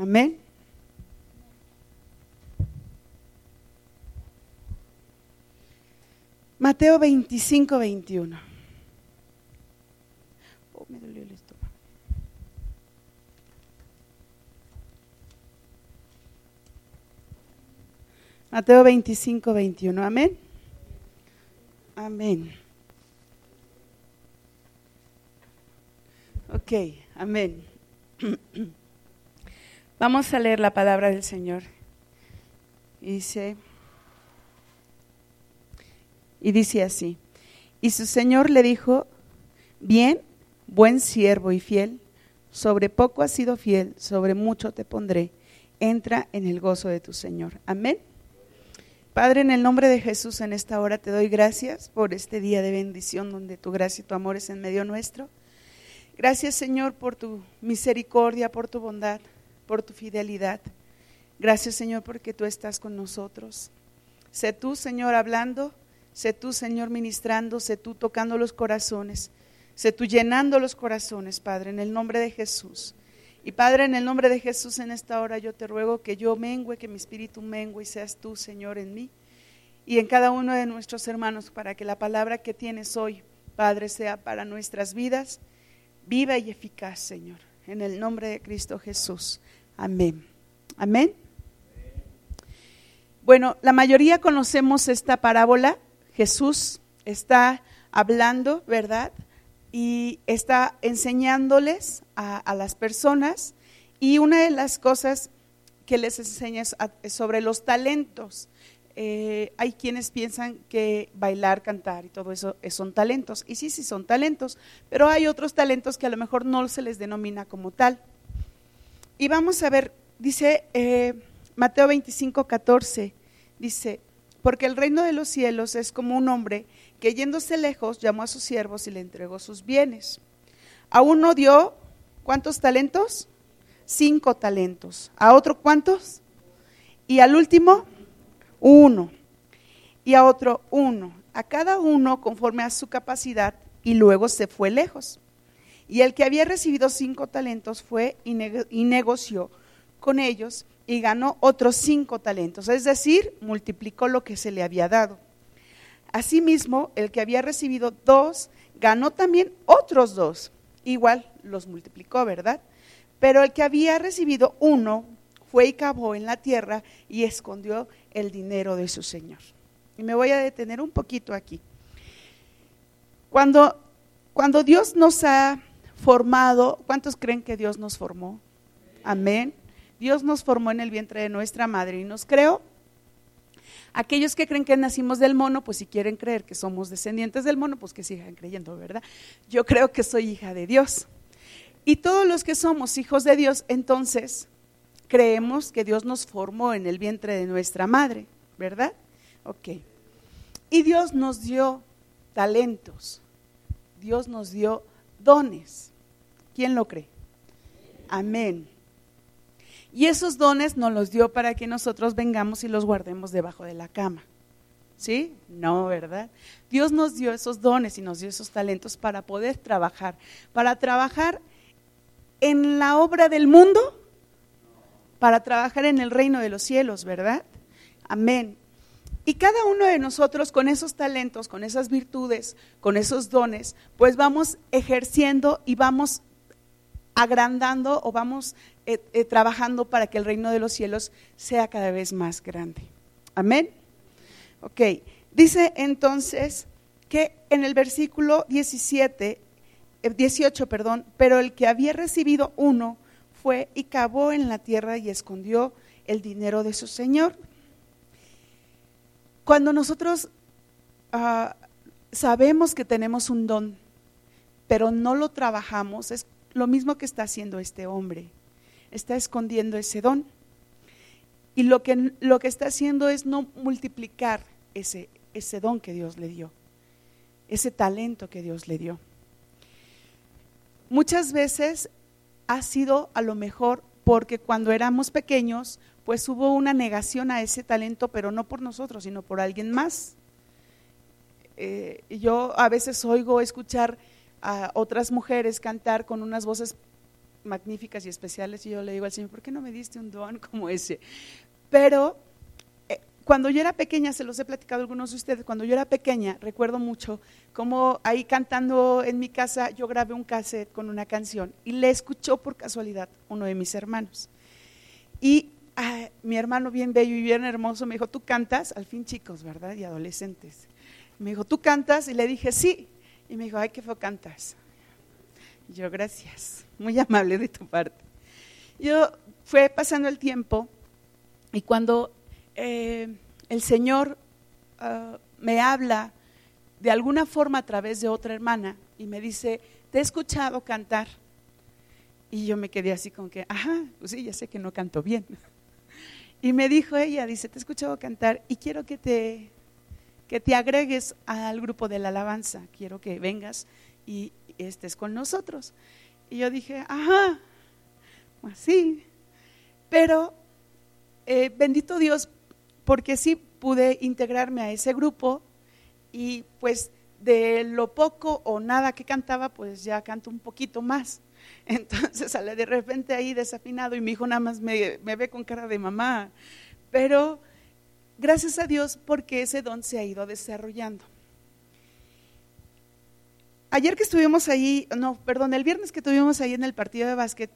Amén. Mateo 25, 21. Oh, me dolió el estómago. Mateo 25, 21. Amén. Amén. Ok, amén. Vamos a leer la palabra del Señor. Dice, y dice así, y su Señor le dijo, bien, buen siervo y fiel, sobre poco has sido fiel, sobre mucho te pondré, entra en el gozo de tu Señor. Amén. Padre, en el nombre de Jesús en esta hora te doy gracias por este día de bendición donde tu gracia y tu amor es en medio nuestro. Gracias Señor por tu misericordia, por tu bondad, por tu fidelidad. Gracias Señor porque tú estás con nosotros. Sé tú Señor hablando, sé tú Señor ministrando, sé tú tocando los corazones, sé tú llenando los corazones, Padre, en el nombre de Jesús. Y Padre, en el nombre de Jesús en esta hora yo te ruego que yo mengue, que mi espíritu mengue y seas tú, Señor, en mí y en cada uno de nuestros hermanos para que la palabra que tienes hoy, Padre, sea para nuestras vidas viva y eficaz, Señor. En el nombre de Cristo Jesús. Amén. Amén. Bueno, la mayoría conocemos esta parábola. Jesús está hablando, ¿verdad? y está enseñándoles a, las personas y una de las cosas que les enseña es, sobre los talentos. Eh, hay quienes piensan que bailar, cantar y todo eso son talentos. Y sí, sí son talentos, pero hay otros talentos que a lo mejor no se les denomina como tal. Y vamos a ver, dice eh, Mateo 25, 14, dice, porque el reino de los cielos es como un hombre que yéndose lejos llamó a sus siervos y le entregó sus bienes. A uno dio, ¿cuántos talentos? Cinco talentos. ¿A otro cuántos? Y al último, uno. Y a otro, uno. A cada uno conforme a su capacidad y luego se fue lejos. Y el que había recibido cinco talentos fue y, negoció con ellos y ganó otros cinco talentos, es decir, multiplicó lo que se le había dado. Asimismo, el que había recibido dos, ganó también otros dos. Igual los multiplicó, ¿verdad? Pero el que había recibido uno fue y cavó en la tierra y escondió el dinero de su señor. Y me voy a detener un poquito aquí. Cuando, cuando Dios nos ha formado, ¿cuántos creen que Dios nos formó? Amén. Dios nos formó en el vientre de nuestra madre y nos creó Aquellos que creen que nacimos del mono, pues si quieren creer que somos descendientes del mono, pues que sigan creyendo, ¿verdad? Yo creo que soy hija de Dios. Y todos los que somos hijos de Dios, entonces creemos que Dios nos formó en el vientre de nuestra madre, ¿verdad? Ok. Y Dios nos dio talentos, Dios nos dio dones. ¿Quién lo cree? Amén. Y esos dones nos los dio para que nosotros vengamos y los guardemos debajo de la cama. ¿Sí? No, ¿verdad? Dios nos dio esos dones y nos dio esos talentos para poder trabajar, para trabajar en la obra del mundo, para trabajar en el reino de los cielos, ¿verdad? Amén. Y cada uno de nosotros con esos talentos, con esas virtudes, con esos dones, pues vamos ejerciendo y vamos agrandando o vamos eh, eh, trabajando para que el reino de los cielos sea cada vez más grande. Amén. Ok, dice entonces que en el versículo 17, 18, eh, perdón, pero el que había recibido uno fue y cavó en la tierra y escondió el dinero de su señor. Cuando nosotros ah, sabemos que tenemos un don, pero no lo trabajamos, es lo mismo que está haciendo este hombre. Está escondiendo ese don. Y lo que, lo que está haciendo es no multiplicar ese, ese don que Dios le dio, ese talento que Dios le dio. Muchas veces ha sido a lo mejor porque cuando éramos pequeños, pues hubo una negación a ese talento, pero no por nosotros, sino por alguien más. Eh, yo a veces oigo escuchar a otras mujeres cantar con unas voces magníficas y especiales y yo le digo al Señor, ¿por qué no me diste un don como ese? Pero eh, cuando yo era pequeña, se los he platicado algunos de ustedes, cuando yo era pequeña, recuerdo mucho como ahí cantando en mi casa, yo grabé un cassette con una canción y le escuchó por casualidad uno de mis hermanos. Y ah, mi hermano bien bello y bien hermoso me dijo, tú cantas, al fin chicos, ¿verdad? Y adolescentes. Me dijo, ¿tú cantas? Y le dije, sí. Y me dijo, ay, qué feo cantas. Yo, gracias, muy amable de tu parte. Yo fue pasando el tiempo y cuando eh, el Señor ah, me habla de alguna forma a través de otra hermana y me dice, te he escuchado cantar. Y yo me quedé así con que, ajá, pues sí, ya sé que no canto bien. Y me dijo ella, dice, te he escuchado cantar y quiero que te, que te agregues al grupo de la alabanza, quiero que vengas y estés con nosotros. Y yo dije, ajá, así. Pero eh, bendito Dios, porque sí pude integrarme a ese grupo y pues de lo poco o nada que cantaba, pues ya canto un poquito más. Entonces sale de repente ahí desafinado y mi hijo nada más me, me, ve con cara de mamá. Pero gracias a Dios porque ese don se ha ido desarrollando. Ayer que estuvimos ahí, no, perdón, el viernes que estuvimos ahí en el partido de básquet,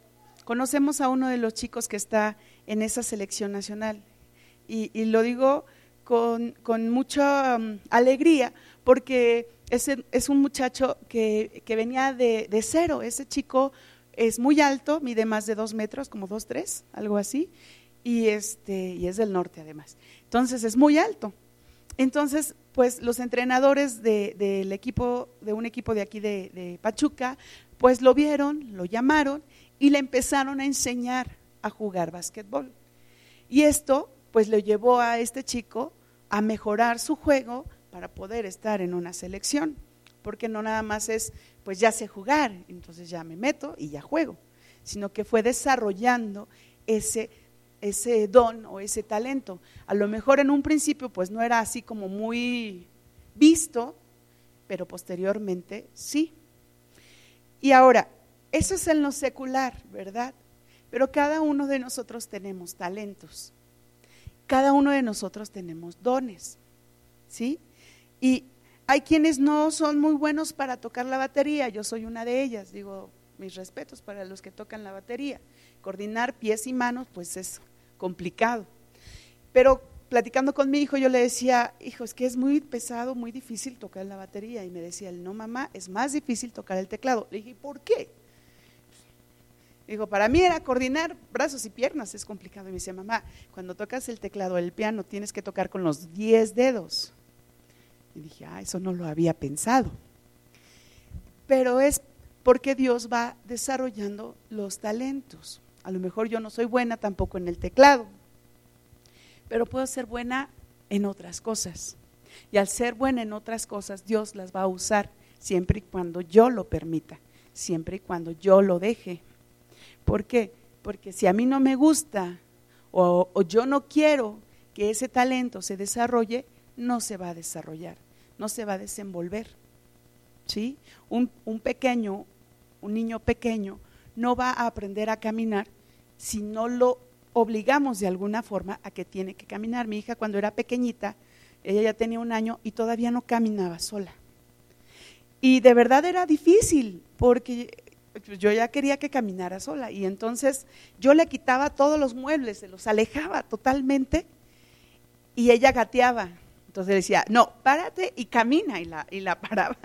conocemos a uno de los chicos que está en esa selección nacional. Y, lo digo con, mucha um, alegría porque ese, es un muchacho que, venía de, cero. Ese chico es muy alto, mide más de dos metros, como dos, tres, algo así, y, este, y es del norte además. Entonces es muy alto. Entonces, pues los entrenadores del equipo, de un equipo de aquí de, de Pachuca, pues lo vieron, lo llamaron y le empezaron a enseñar a jugar básquetbol. Y esto pues le llevó a este chico a mejorar su juego para poder estar en una selección, porque no nada más es, pues ya sé jugar, entonces ya me meto y ya juego, sino que fue desarrollando ese, ese don o ese talento. A lo mejor en un principio pues no era así como muy visto, pero posteriormente sí. Y ahora, eso es en lo secular, ¿verdad? Pero cada uno de nosotros tenemos talentos cada uno de nosotros tenemos dones, ¿sí? Y hay quienes no son muy buenos para tocar la batería, yo soy una de ellas, digo, mis respetos para los que tocan la batería. Coordinar pies y manos, pues es complicado. Pero platicando con mi hijo, yo le decía, hijo, es que es muy pesado, muy difícil tocar la batería. Y me decía no, mamá, es más difícil tocar el teclado. Le dije, ¿por qué? Digo, para mí era coordinar brazos y piernas, es complicado. Y me dice, mamá, cuando tocas el teclado del piano tienes que tocar con los 10 dedos. Y dije, ah, eso no lo había pensado. Pero es porque Dios va desarrollando los talentos. A lo mejor yo no soy buena tampoco en el teclado, pero puedo ser buena en otras cosas. Y al ser buena en otras cosas, Dios las va a usar siempre y cuando yo lo permita, siempre y cuando yo lo deje. ¿Por qué? Porque si a mí no me gusta o, yo no quiero que ese talento se desarrolle, no se va a desarrollar, no se va a desenvolver. ¿Sí? Un, un pequeño, un niño pequeño, no va a aprender a caminar si no lo obligamos de alguna forma a que tiene que caminar. Mi hija cuando era pequeñita, ella ya tenía un año y todavía no caminaba sola. Y de verdad era difícil, porque yo ya quería que caminara sola y entonces yo le quitaba todos los muebles, se los alejaba totalmente y ella gateaba. Entonces decía, no, párate y camina y la, y la paraba.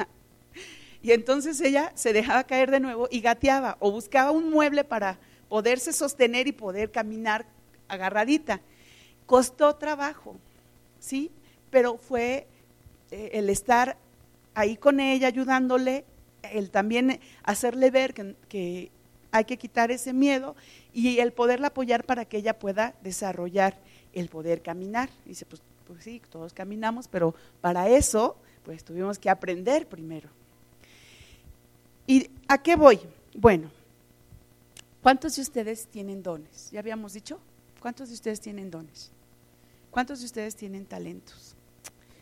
Y entonces ella se dejaba caer de nuevo y gateaba o buscaba un mueble para poderse sostener y poder caminar agarradita. Costó trabajo, ¿sí? Pero fue eh, el estar ahí con ella, ayudándole, el también hacerle ver que, hay que quitar ese miedo y el poderla apoyar para que ella pueda desarrollar el poder caminar. Dice, pues, pues sí, todos caminamos, pero para eso, pues tuvimos que aprender primero. ¿Y a qué voy? Bueno, ¿cuántos de ustedes tienen dones? ¿Ya habíamos dicho? ¿Cuántos de ustedes tienen dones? ¿Cuántos de ustedes tienen talentos?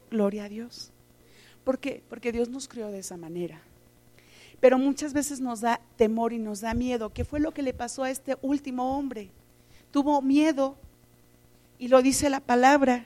Gloria a Dios. ¿Por qué? Porque Dios nos creó de esa manera. pero muchas veces nos da temor y nos da miedo. ¿Qué fue lo que le pasó a este último hombre? Tuvo miedo y lo dice la palabra.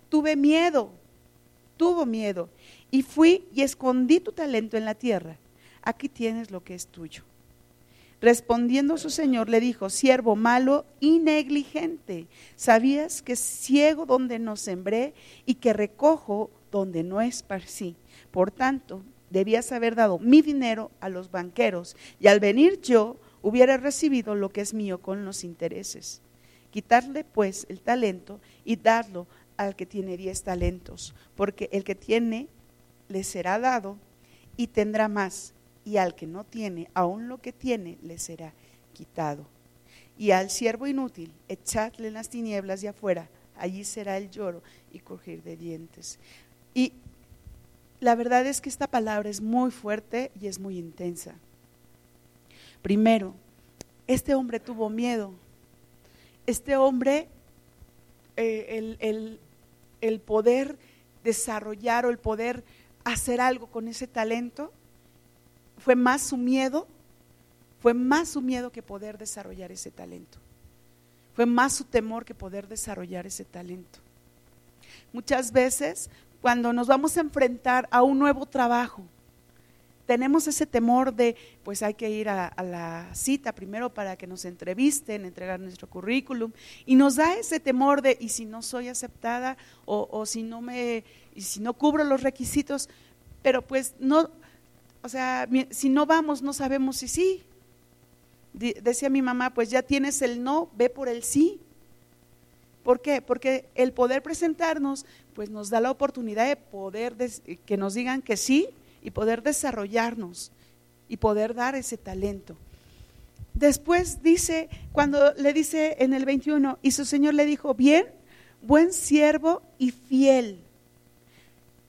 tuve miedo, tuvo miedo, y fui y escondí tu talento en la tierra. Aquí tienes lo que es tuyo. Respondiendo su señor le dijo, siervo malo y negligente, ¿sabías que ciego donde no sembré y que recojo donde no esparcí? Por tanto, debías haber dado mi dinero a los banqueros y al venir yo hubiera recibido lo que es mío con los intereses. Quitarle pues el talento y darlo al que tiene diez talentos, porque el que tiene le será dado y tendrá más y al que no tiene, aún lo que tiene, le será quitado. Y al siervo inútil, echadle en las tinieblas de afuera, allí será el lloro y crujir de dientes. Y la verdad es que esta palabra es muy fuerte y es muy intensa. Primero, este hombre tuvo miedo. Este hombre, eh, el, el, el poder desarrollar o el poder hacer algo con ese talento, fue más su miedo, fue más su miedo que poder desarrollar ese talento. Fue más su temor que poder desarrollar ese talento. Muchas veces cuando nos vamos a enfrentar a un nuevo trabajo, tenemos ese temor de, pues hay que ir a, la cita primero para que nos entrevisten, entregar nuestro currículum, y nos da ese temor de, y si no soy aceptada o, si no me, y si no cubro los requisitos, pero pues no, o sea, si no vamos, no sabemos si sí. Decía mi mamá, pues ya tienes el no, ve por el sí. ¿Por qué? Porque el poder presentarnos, pues nos da la oportunidad de poder, que nos digan que sí y poder desarrollarnos y poder dar ese talento. Después dice, cuando le dice en el 21, y su Señor le dijo, bien, buen siervo y fiel.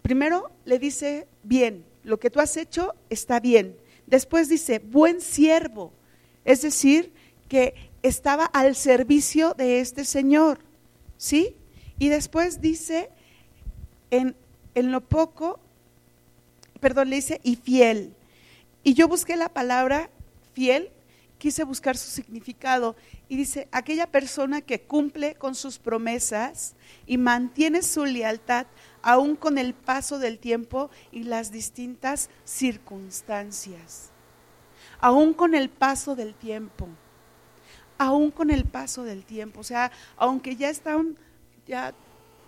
Primero le dice, bien, lo que tú has hecho está bien. Después dice, buen siervo, es decir, que estaba al servicio de este Señor, ¿sí? Y después dice, en, en lo poco, perdón, le dice, y fiel. Y yo busqué la palabra fiel, quise buscar su significado, y dice, aquella persona que cumple con sus promesas y mantiene su lealtad aún con el paso del tiempo y las distintas circunstancias. Aún con el paso del tiempo. Aún con el paso del tiempo. O sea, aunque ya están ya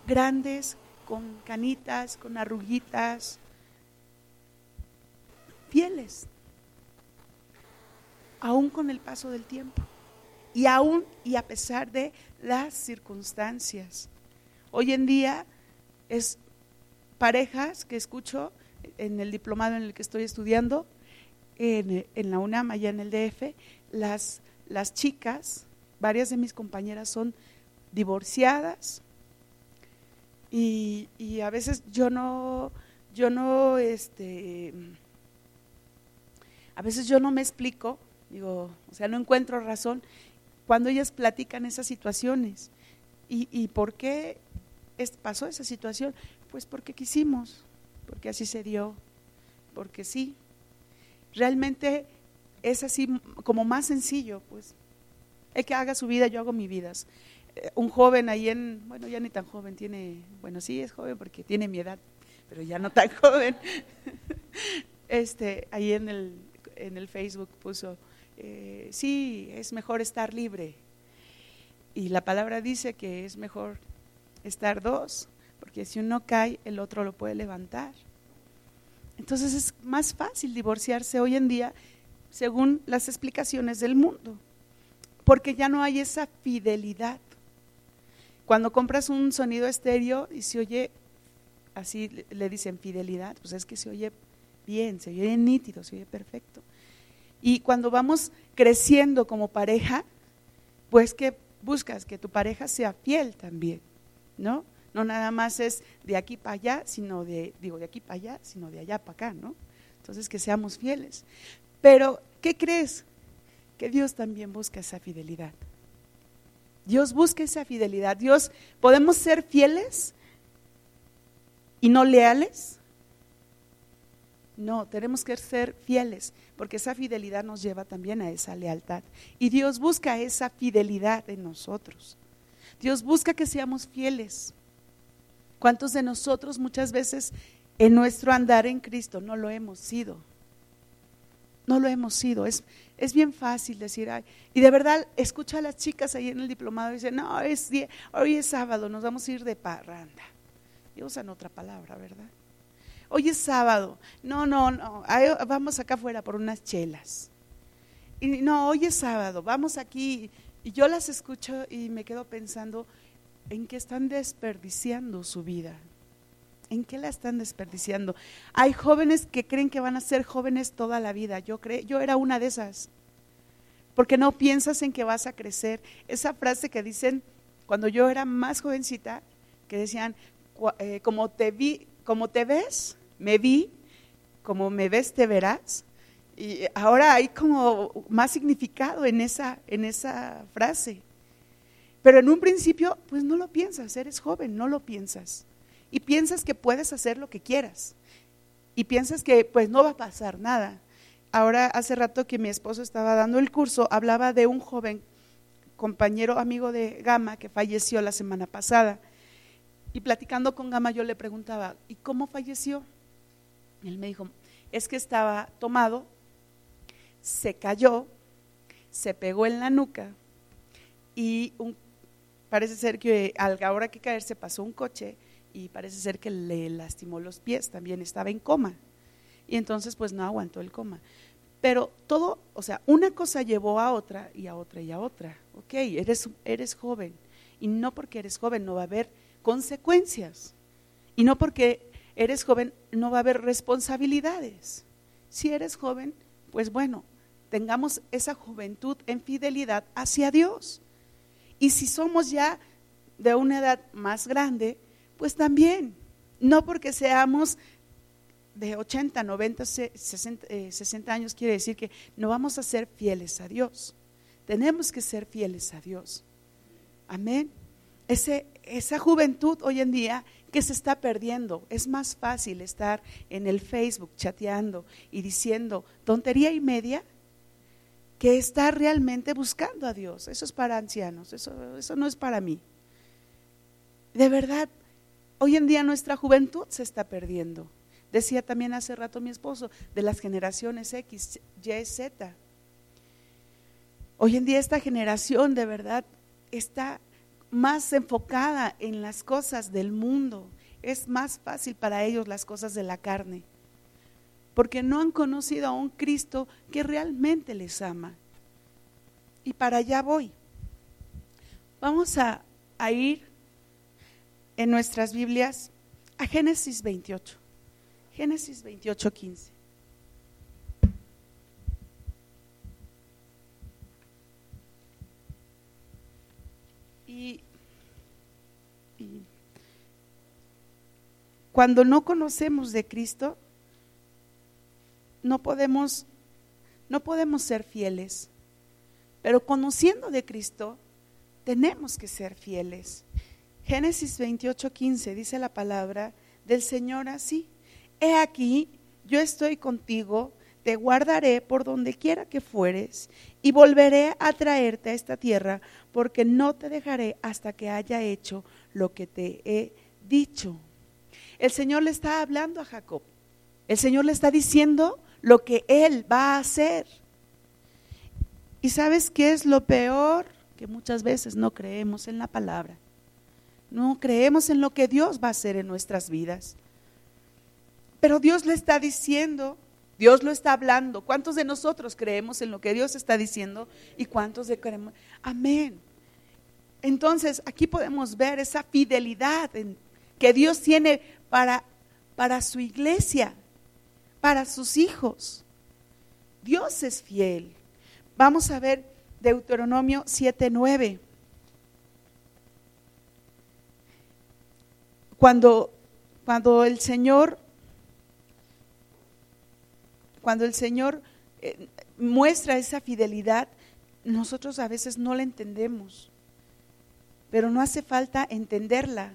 grandes, con canitas, con arruguitas, fieles. Aún con el paso del tiempo. Y aún y a pesar de las circunstancias. Hoy en día es parejas que escucho en el diplomado en el que estoy estudiando, en, la UNAM, allá en el DF, las, las chicas, varias de mis compañeras son divorciadas y, y, a veces yo no, yo no, este, a veces yo no me explico, digo, o sea, no encuentro razón cuando ellas platican esas situaciones. ¿Y, y por qué pasó esa situación? Pues porque quisimos, porque así se dio, porque sí. Realmente es así como más sencillo, pues. El que haga su vida, yo hago mi vida. Eh, un joven ahí en, bueno, ya ni tan joven, tiene, bueno, sí es joven porque tiene mi edad, pero ya no tan joven. Este, ahí en el, en el Facebook puso, eh, sí, es mejor estar libre. Y la palabra dice que es mejor estar dos, porque si uno cae, el otro lo puede levantar. Entonces es más fácil divorciarse hoy en día según las explicaciones del mundo, porque ya no hay esa fidelidad. Cuando compras un sonido estéreo y se oye, así le dicen fidelidad, pues es que se oye bien, se oye nítido, se oye perfecto. Y cuando vamos creciendo como pareja, pues que buscas que tu pareja sea fiel también, ¿no? No nada más es de aquí para allá, sino de, digo, de aquí para allá, sino de allá para acá, ¿no? Entonces que seamos fieles. Pero, ¿qué crees? Que Dios también busca esa fidelidad. Dios busca esa fidelidad. Dios, ¿podemos ser fieles y no leales? No, tenemos que ser fieles, porque esa fidelidad nos lleva también a esa lealtad. Y Dios busca esa fidelidad en nosotros. Dios busca que seamos fieles. ¿Cuántos de nosotros muchas veces en nuestro andar en Cristo no lo hemos sido? No lo hemos sido. Es, es bien fácil decir, ay, y de verdad, escucha a las chicas ahí en el diplomado y dicen, no, es hoy es sábado, nos vamos a ir de parranda. Y usan otra palabra, ¿verdad? Hoy es sábado. No, no, no, vamos acá afuera por unas chelas. Y no, hoy es sábado, vamos aquí. Y yo las escucho y me quedo pensando en qué están desperdiciando su vida. ¿En qué la están desperdiciando? Hay jóvenes que creen que van a ser jóvenes toda la vida. Yo, yo era una de esas. Porque no piensas en que vas a crecer. Esa frase que dicen cuando yo era más jovencita, que decían, eh, como, te vi, como te ves, me vi, como me ves, te verás. Y ahora hay como más significado en esa, en esa frase. Pero en un principio, pues no lo piensas, eres joven, no lo piensas y piensas que puedes hacer lo que quieras y piensas que pues no va a pasar nada. Ahora hace rato que mi esposo estaba dando el curso, hablaba de un joven compañero amigo de Gama que falleció la semana pasada. Y platicando con Gama yo le preguntaba, ¿y cómo falleció? él me dijo, es que estaba tomado, se cayó, se pegó en la nuca y parece ser que a la hora que caerse pasó un coche y parece ser que le lastimó los pies, también estaba en coma. Y entonces pues no aguantó el coma. Pero todo, o sea, una cosa llevó a otra y a otra y a otra. Ok, eres, eres joven. Y no porque eres joven no va a haber consecuencias. Y no porque eres joven no va a haber responsabilidades. Si eres joven, pues bueno, tengamos esa juventud en fidelidad hacia Dios. Y si somos ya de una edad más grande, pues también, no porque seamos de 80, 90, 60, años quiere decir que no vamos a ser fieles a Dios. Tenemos que ser fieles a Dios. Amén. Ese, esa juventud hoy en día que se está perdiendo. Es más fácil estar en el Facebook chateando y diciendo tontería y media que estar realmente buscando a Dios. Eso es para ancianos, eso, eso no es para mí. De verdad, Hoy en día nuestra juventud se está perdiendo. Decía también hace rato mi esposo, de las generaciones X, Y, Z. Hoy en día esta generación de verdad está más enfocada en las cosas del mundo. Es más fácil para ellos las cosas de la carne. Porque no han conocido a un Cristo que realmente les ama. Y para allá voy. Vamos a, a ir en nuestras Biblias a Génesis 28. Génesis 28, 15. Y, cuando no conocemos de Cristo, no podemos, no podemos ser fieles. Pero conociendo de Cristo, tenemos que ser fieles. Génesis 28, 15 dice la palabra del Señor así. He aquí, yo estoy contigo, te guardaré por donde quiera que fueres y volveré a traerte a esta tierra porque no te dejaré hasta que haya hecho lo que te he dicho. El Señor le está hablando a Jacob. El Señor le está diciendo lo que Él va a hacer. ¿Y sabes qué es lo peor? Que muchas veces no creemos en la palabra. No creemos en lo que Dios va a hacer en nuestras vidas. Pero Dios le está diciendo, Dios lo está hablando. ¿Cuántos de nosotros creemos en lo que Dios está diciendo y cuántos de creemos? Amén. Entonces, aquí podemos ver esa fidelidad que Dios tiene para, para su iglesia, para sus hijos. Dios es fiel. Vamos a ver Deuteronomio 7:9. Cuando, cuando el Señor, cuando el Señor eh, muestra esa fidelidad, nosotros a veces no la entendemos pero no hace falta entenderla,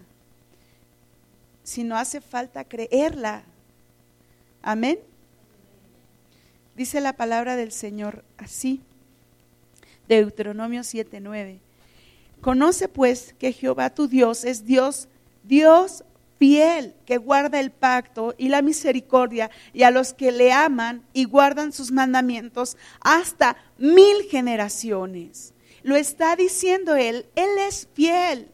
sino hace falta creerla. Amén. Dice la palabra del Señor así, Deuteronomio 7:9. Conoce pues que Jehová tu Dios es Dios, Dios fiel, que guarda el pacto y la misericordia, y a los que le aman y guardan sus mandamientos hasta mil generaciones. Lo está diciendo Él, Él es fiel.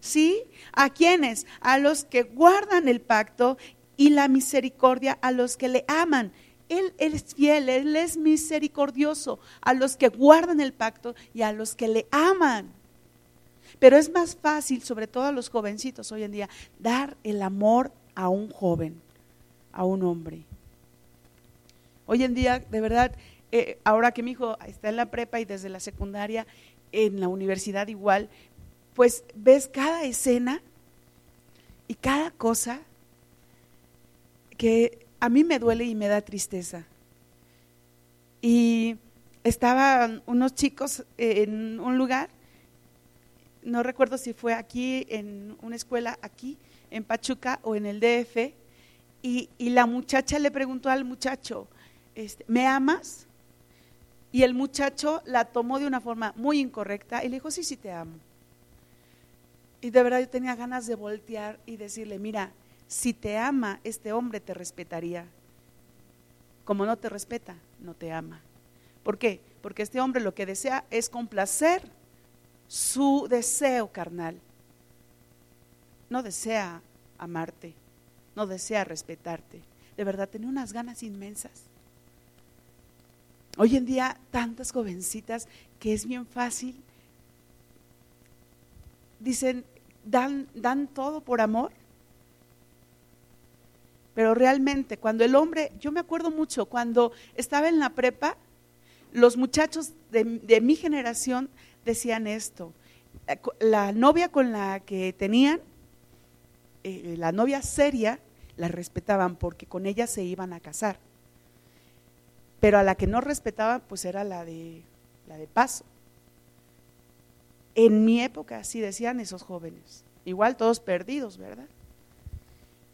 ¿Sí? ¿A quiénes? A los que guardan el pacto y la misericordia, a los que le aman. Él, es fiel, Él es misericordioso a los que guardan el pacto y a los que le aman. Pero es más fácil, sobre todo a los jovencitos hoy en día, dar el amor a un joven, a un hombre. Hoy en día, de verdad, eh, ahora que mi hijo está en la prepa y desde la secundaria, en la universidad igual, pues ves cada escena y cada cosa que a mí me duele y me da tristeza. Y estaban unos chicos en un lugar, no recuerdo si fue aquí, en una escuela aquí, en Pachuca o en el DF, y, la muchacha le preguntó al muchacho, este, ¿me amas? Y el muchacho la tomó de una forma muy incorrecta y le dijo, sí, sí te amo. Y de verdad yo tenía ganas de voltear y decirle, mira, si te ama, este hombre te respetaría. Como no te respeta, no te ama. ¿Por qué? Porque este hombre lo que desea es complacer su deseo carnal. No desea amarte, no desea respetarte. De verdad, tenía unas ganas inmensas. Hoy en día tantas jovencitas que es bien fácil, dicen, dan, dan todo por amor. Pero realmente cuando el hombre, yo me acuerdo mucho, cuando estaba en la prepa, los muchachos de, mi generación decían esto. La novia con la que tenían, eh, la novia seria, la respetaban porque con ella se iban a casar pero a la que no respetaba pues era la de, la de paso. En mi época así decían esos jóvenes, igual todos perdidos, ¿verdad?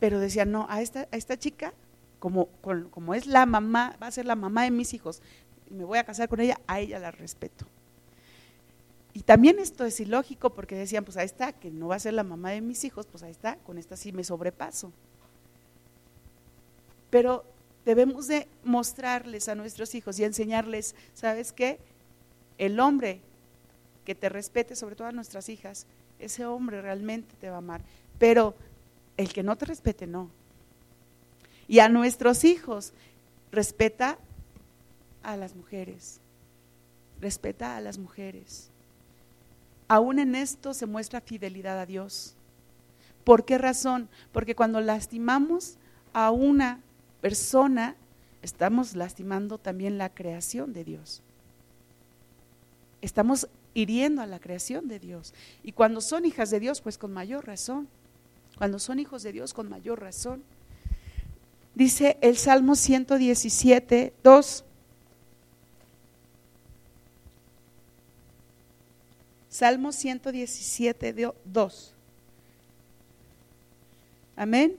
Pero decían, no, a esta, a esta chica, como, como es la mamá, va a ser la mamá de mis hijos, me voy a casar con ella, a ella la respeto. Y también esto es ilógico porque decían, pues ahí está, que no va a ser la mamá de mis hijos, pues ahí está, con esta sí me sobrepaso. Pero debemos de mostrarles a nuestros hijos y enseñarles, ¿sabes qué? El hombre que te respete, sobre todo a nuestras hijas, ese hombre realmente te va a amar. Pero el que no te respete, no. Y a nuestros hijos, respeta a las mujeres. Respeta a las mujeres. Aún en esto se muestra fidelidad a Dios. ¿Por qué razón? Porque cuando lastimamos a una persona, estamos lastimando también la creación de Dios. Estamos hiriendo a la creación de Dios. Y cuando son hijas de Dios, pues con mayor razón. Cuando son hijos de Dios, con mayor razón. Dice el Salmo 117, 2. Salmo 117, 2. Amén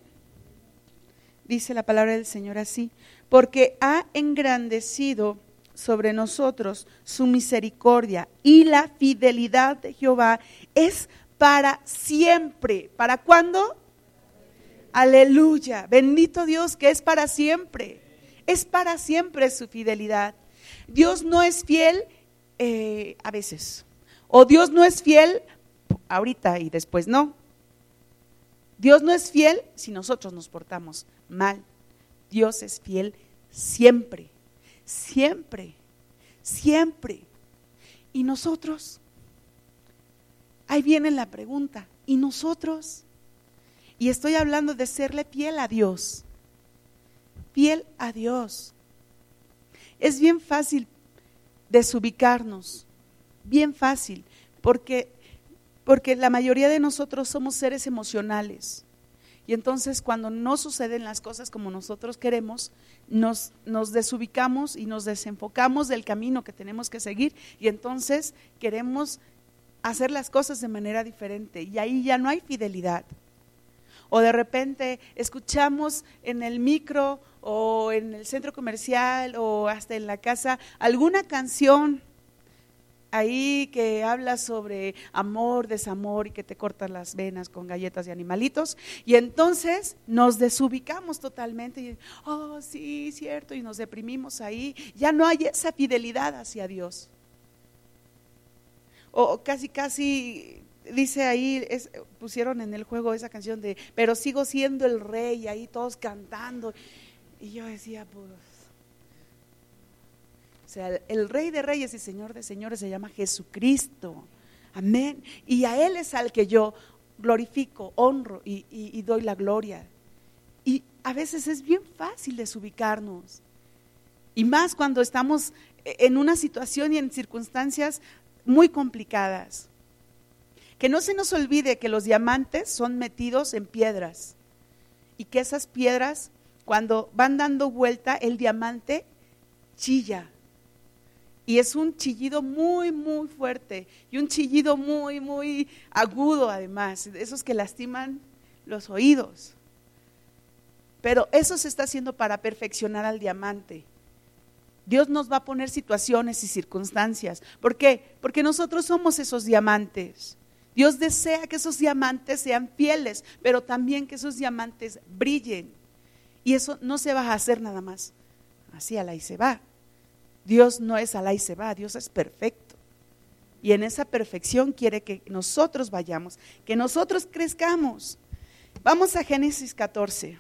dice la palabra del Señor así, porque ha engrandecido sobre nosotros su misericordia y la fidelidad de Jehová es para siempre. ¿Para cuándo? Aleluya. Bendito Dios que es para siempre. Es para siempre su fidelidad. Dios no es fiel eh, a veces. O Dios no es fiel ahorita y después no. Dios no es fiel si nosotros nos portamos mal. Dios es fiel siempre, siempre, siempre. ¿Y nosotros? Ahí viene la pregunta. ¿Y nosotros? Y estoy hablando de serle fiel a Dios. Fiel a Dios. Es bien fácil desubicarnos, bien fácil, porque, porque la mayoría de nosotros somos seres emocionales. Y entonces cuando no suceden las cosas como nosotros queremos, nos, nos, desubicamos y nos desenfocamos del camino que tenemos que seguir y entonces queremos hacer las cosas de manera diferente y ahí ya no hay fidelidad. O de repente escuchamos en el micro o en el centro comercial o hasta en la casa alguna canción ahí que habla sobre amor, desamor y que te cortan las venas con galletas de animalitos. Y entonces nos desubicamos totalmente y, oh, sí, cierto, y nos deprimimos ahí. Ya no hay esa fidelidad hacia Dios. O casi, casi dice ahí, pusieron en el juego esa canción de, pero sigo siendo el rey, ahí todos cantando. Y yo decía, pues, sea, el rey de reyes y señor de señores se llama Jesucristo. Amén. Y a Él es al que yo glorifico, honro y, y doy la gloria. Y a veces es bien fácil desubicarnos. Y más cuando estamos en una situación y en circunstancias muy complicadas. Que no se nos olvide que los diamantes son metidos en piedras y que esas piedras cuando van dando vuelta, el diamante chilla. Y es un chillido muy, muy fuerte y un chillido muy, muy agudo además, esos que lastiman los oídos. Pero eso se está haciendo para perfeccionar al diamante. Dios nos va a poner situaciones y circunstancias. ¿Por qué? Porque nosotros somos esos diamantes. Dios desea que esos diamantes sean fieles, pero también que esos diamantes brillen. Y eso no se va a hacer nada más. Así a la y se va. Dios no es a la y se va, Dios es perfecto. Y en esa perfección quiere que nosotros vayamos, que nosotros crezcamos. Vamos a Génesis 14.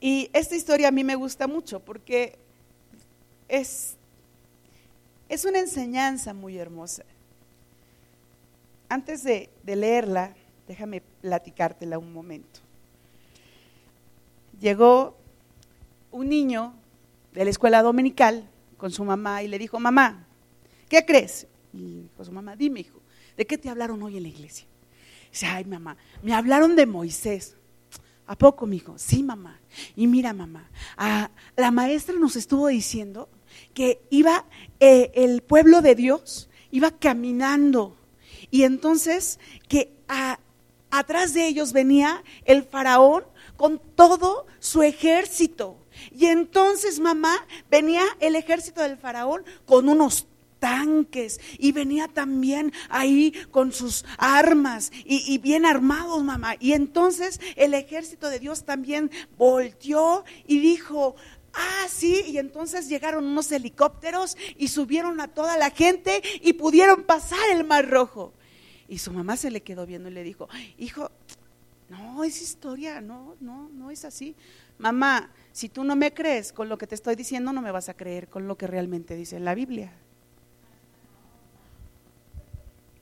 Y esta historia a mí me gusta mucho porque es, es una enseñanza muy hermosa. Antes de, de leerla, déjame platicártela un momento llegó un niño de la escuela dominical con su mamá y le dijo, mamá, ¿qué crees? Y dijo su mamá, dime hijo, ¿de qué te hablaron hoy en la iglesia? dice, ay mamá, me hablaron de Moisés. ¿A poco, mijo? Sí, mamá. Y mira, mamá, la maestra nos estuvo diciendo que iba eh, el pueblo de Dios, iba caminando. Y entonces que atrás de ellos venía el faraón con todo su ejército. Y entonces, mamá, venía el ejército del faraón con unos tanques y venía también ahí con sus armas y, bien armados, mamá. Y entonces el ejército de Dios también volteó y dijo, Ah, sí, y entonces llegaron unos helicópteros y subieron a toda la gente y pudieron pasar el Mar Rojo. Y su mamá se le quedó viendo y le dijo, hijo, no, es historia, no, no, no es así. Mamá, si tú no me crees con lo que te estoy diciendo, no me vas a creer con lo que realmente dice la Biblia.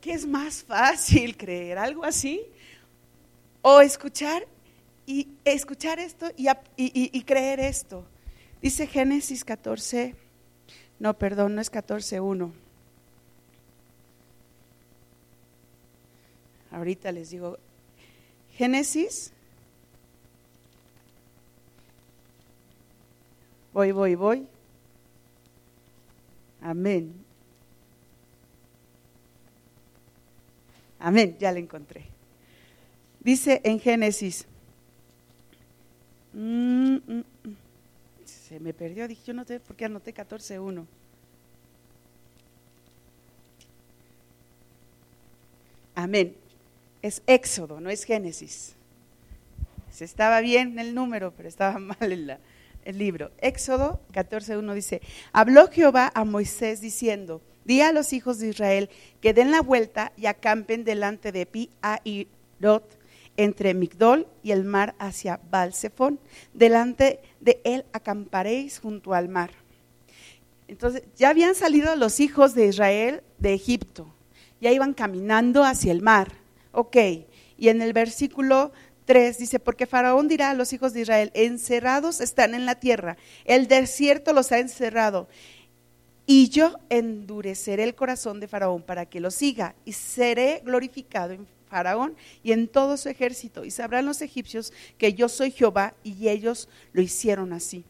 ¿Qué es más fácil creer? ¿Algo así? O escuchar y escuchar esto y, y creer esto. Dice Génesis 14, no, perdón, no es 14.1. Ahorita les digo Génesis. Voy, voy, voy. Amén. Amén, ya la encontré. Dice en Génesis. Mm, mm, mm. se me perdió, dije, yo no sé por qué anoté 14.1. Amén es Éxodo, no es Génesis. Se estaba bien el número, pero estaba mal en la, el libro. Éxodo 14.1 dice, habló Jehová a Moisés diciendo, di a los hijos de Israel que den la vuelta y acampen delante de Pi Airot, entre Migdol y el mar hacia Balsefón. Delante de él acamparéis junto al mar. Entonces, ya habían salido los hijos de Israel de Egipto, ya iban caminando hacia el mar. Ok, y en el versículo 3 dice, porque Faraón dirá a los hijos de Israel, encerrados están en la tierra, el desierto los ha encerrado, y yo endureceré el corazón de Faraón para que lo siga, y seré glorificado en Faraón y en todo su ejército, y sabrán los egipcios que yo soy Jehová, y ellos lo hicieron así.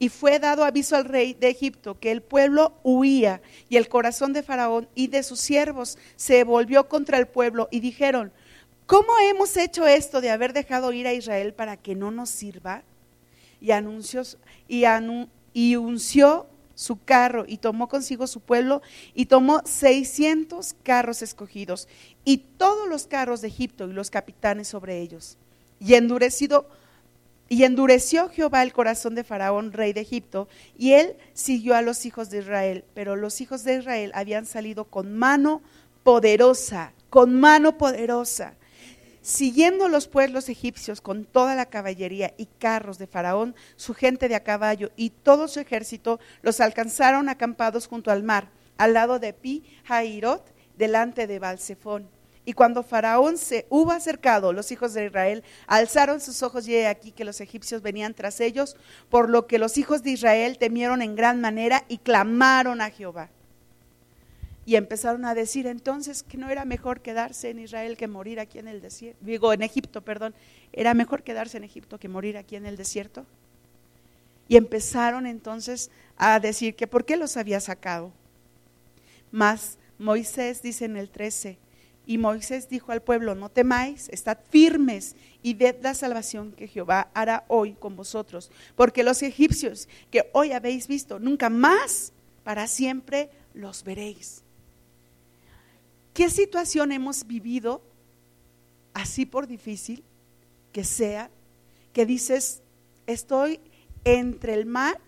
Y fue dado aviso al rey de Egipto que el pueblo huía, y el corazón de Faraón y de sus siervos se volvió contra el pueblo, y dijeron, ¿Cómo hemos hecho esto de haber dejado ir a Israel para que no nos sirva? Y unció su carro y tomó consigo su pueblo y tomó 600 carros escogidos y todos los carros de Egipto y los capitanes sobre ellos. Y endurecido y endureció Jehová el corazón de Faraón, rey de Egipto, y él siguió a los hijos de Israel, pero los hijos de Israel habían salido con mano poderosa, con mano poderosa Siguiendo los pueblos egipcios con toda la caballería y carros de Faraón, su gente de a caballo y todo su ejército, los alcanzaron acampados junto al mar, al lado de Pi Jairot, delante de Balsefón. Y cuando Faraón se hubo acercado, los hijos de Israel alzaron sus ojos y he aquí que los egipcios venían tras ellos, por lo que los hijos de Israel temieron en gran manera y clamaron a Jehová. Y empezaron a decir entonces que no era mejor quedarse en Israel que morir aquí en el desierto. Digo, en Egipto, perdón. Era mejor quedarse en Egipto que morir aquí en el desierto. Y empezaron entonces a decir que por qué los había sacado. Mas Moisés dice en el 13, y Moisés dijo al pueblo, no temáis, estad firmes y ved la salvación que Jehová hará hoy con vosotros, porque los egipcios que hoy habéis visto, nunca más para siempre los veréis. ¿Qué situación hemos vivido, así por difícil que sea, que dices, estoy entre el mar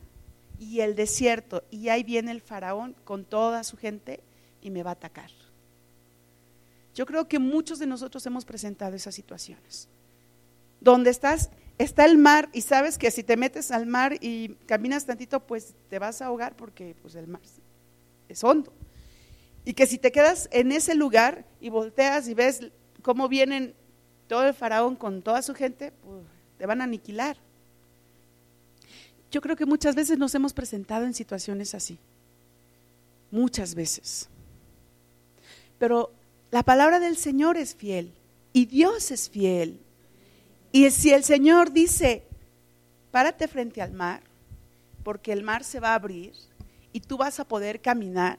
y el desierto y ahí viene el faraón con toda su gente y me va a atacar? Yo creo que muchos de nosotros hemos presentado esas situaciones. Donde estás, está el mar y sabes que si te metes al mar y caminas tantito, pues te vas a ahogar porque pues el mar es hondo. Y que si te quedas en ese lugar y volteas y ves cómo vienen todo el faraón con toda su gente, pues, te van a aniquilar. Yo creo que muchas veces nos hemos presentado en situaciones así. Muchas veces. Pero la palabra del Señor es fiel y Dios es fiel. Y si el Señor dice, párate frente al mar, porque el mar se va a abrir y tú vas a poder caminar,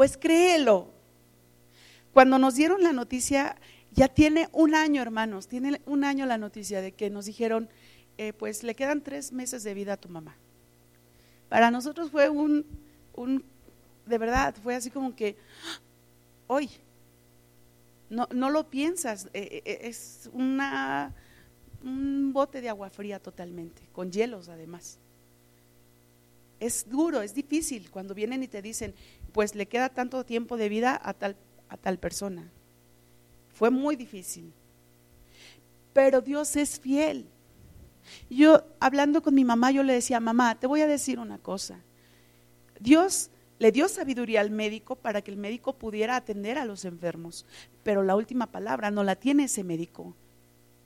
pues créelo. Cuando nos dieron la noticia, ya tiene un año, hermanos, tiene un año la noticia de que nos dijeron, eh, pues le quedan tres meses de vida a tu mamá. Para nosotros fue un, un de verdad, fue así como que, hoy, no, no lo piensas, eh, eh, es una, un bote de agua fría totalmente, con hielos además. Es duro, es difícil cuando vienen y te dicen, pues le queda tanto tiempo de vida a tal, a tal persona. Fue muy difícil. Pero Dios es fiel. Yo hablando con mi mamá, yo le decía, mamá, te voy a decir una cosa. Dios le dio sabiduría al médico para que el médico pudiera atender a los enfermos, pero la última palabra no la tiene ese médico.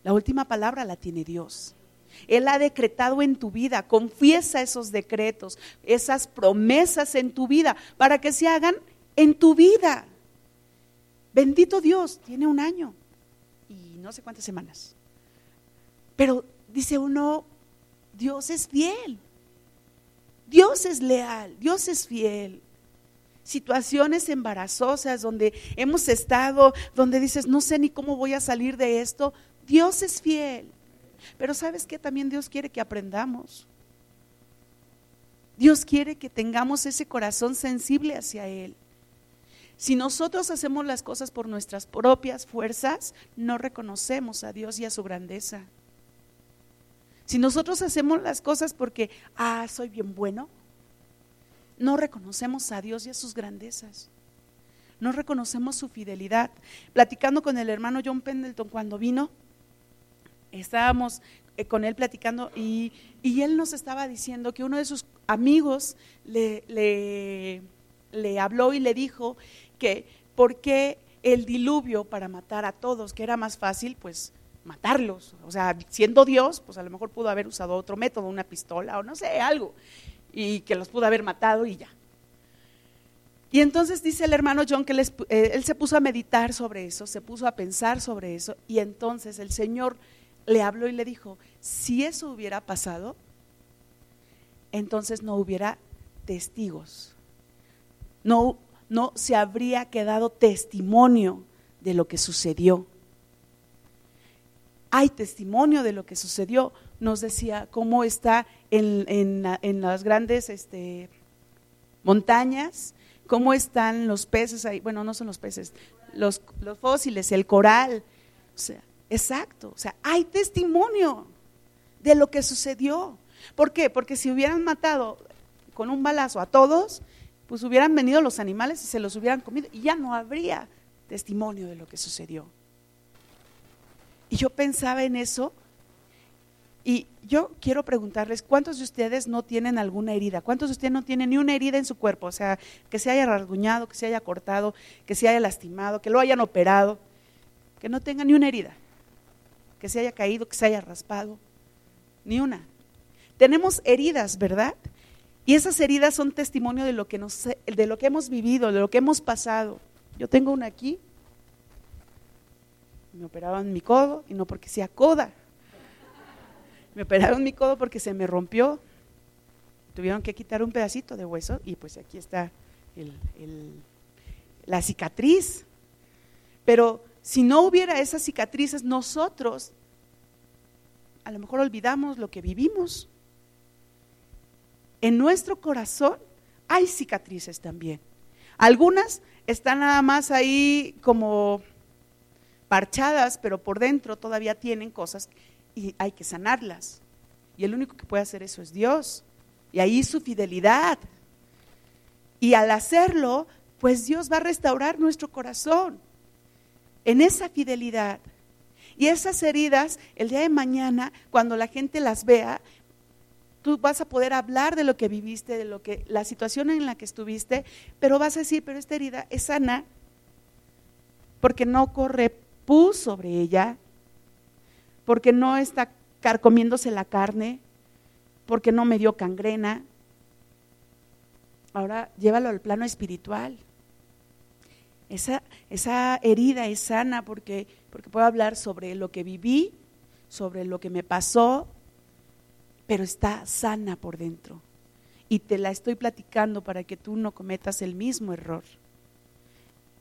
La última palabra la tiene Dios. Él ha decretado en tu vida. Confiesa esos decretos, esas promesas en tu vida para que se hagan en tu vida. Bendito Dios, tiene un año y no sé cuántas semanas. Pero dice uno, Dios es fiel. Dios es leal, Dios es fiel. Situaciones embarazosas donde hemos estado, donde dices, no sé ni cómo voy a salir de esto. Dios es fiel. Pero sabes que también Dios quiere que aprendamos. Dios quiere que tengamos ese corazón sensible hacia Él. Si nosotros hacemos las cosas por nuestras propias fuerzas, no reconocemos a Dios y a su grandeza. Si nosotros hacemos las cosas porque, ah, soy bien bueno, no reconocemos a Dios y a sus grandezas. No reconocemos su fidelidad. Platicando con el hermano John Pendleton cuando vino, estábamos eh, con él platicando y, él nos estaba diciendo que uno de sus amigos le, le, le habló y le dijo que por qué el diluvio para matar a todos, que era más fácil, pues matarlos. O sea, siendo Dios, pues a lo mejor pudo haber usado otro método, una pistola o no sé, algo, y que los pudo haber matado y ya. Y entonces dice el hermano John que eh, él se puso a meditar sobre eso, se puso a pensar sobre eso, y entonces el Señor le habló y le dijo, si eso hubiera pasado, entonces no hubiera testigos, no, no se habría quedado testimonio de lo que sucedió hay testimonio de lo que sucedió. Nos decía cómo está en, las grandes este, montañas, cómo están los peces ahí, bueno, no son los peces, los, los fósiles, el coral. O sea, exacto, o sea, hay testimonio de lo que sucedió. ¿Por qué? Porque si hubieran matado con un balazo a todos, pues hubieran venido los animales y se los hubieran comido y ya no habría testimonio de lo que sucedió. Y yo pensaba en eso y yo quiero preguntarles, ¿cuántos de ustedes no tienen alguna herida? ¿Cuántos de ustedes no tienen ni una herida en su cuerpo? O sea, que se haya rasguñado, que se haya cortado, que se haya lastimado, que lo hayan operado, que no tengan ni una herida, que se haya caído, que se haya raspado, ni una. Tenemos heridas, ¿verdad? Y esas heridas son testimonio de lo que, de lo que hemos vivido, de lo que hemos pasado. Yo tengo una aquí, me operaron mi codo y no porque sea coda. Me operaron mi codo porque se me rompió. Tuvieron que quitar un pedacito de hueso y pues aquí está la cicatriz. Pero si no hubiera esas cicatrices, nosotros a lo mejor olvidamos lo que vivimos. En nuestro corazón hay cicatrices también. Algunas están nada más ahí como parchadas, pero por dentro todavía tienen cosas y hay que sanarlas. Y el único que puede hacer eso es Dios. Y ahí su fidelidad. Y al hacerlo, pues Dios va a restaurar nuestro corazón en esa fidelidad. Y esas heridas, el día de mañana, cuando la gente las vea, tú vas a poder hablar de lo que viviste, de lo que la situación en la que estuviste, pero vas a decir, pero esta herida es sana porque no corre pus sobre ella, porque no está carcomiéndose la carne, porque no me dio cangrena. Ahora llévalo al plano espiritual. Esa, esa herida es sana porque, porque puedo hablar sobre lo que viví, sobre lo que me pasó, pero está sana por dentro. Y te la estoy platicando para que tú no cometas el mismo error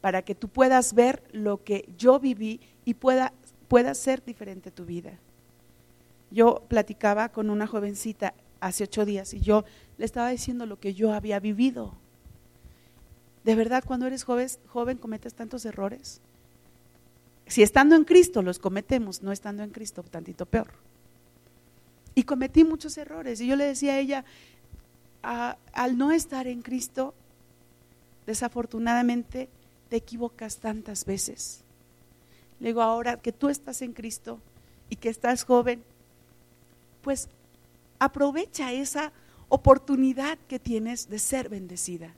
para que tú puedas ver lo que yo viví y pueda, pueda ser diferente tu vida. Yo platicaba con una jovencita hace ocho días y yo le estaba diciendo lo que yo había vivido. De verdad, cuando eres joven, joven cometes tantos errores. Si estando en Cristo los cometemos, no estando en Cristo, tantito peor. Y cometí muchos errores. Y yo le decía a ella, al no estar en Cristo, desafortunadamente te equivocas tantas veces. Le digo, ahora que tú estás en Cristo y que estás joven, pues aprovecha esa oportunidad que tienes de ser bendecida,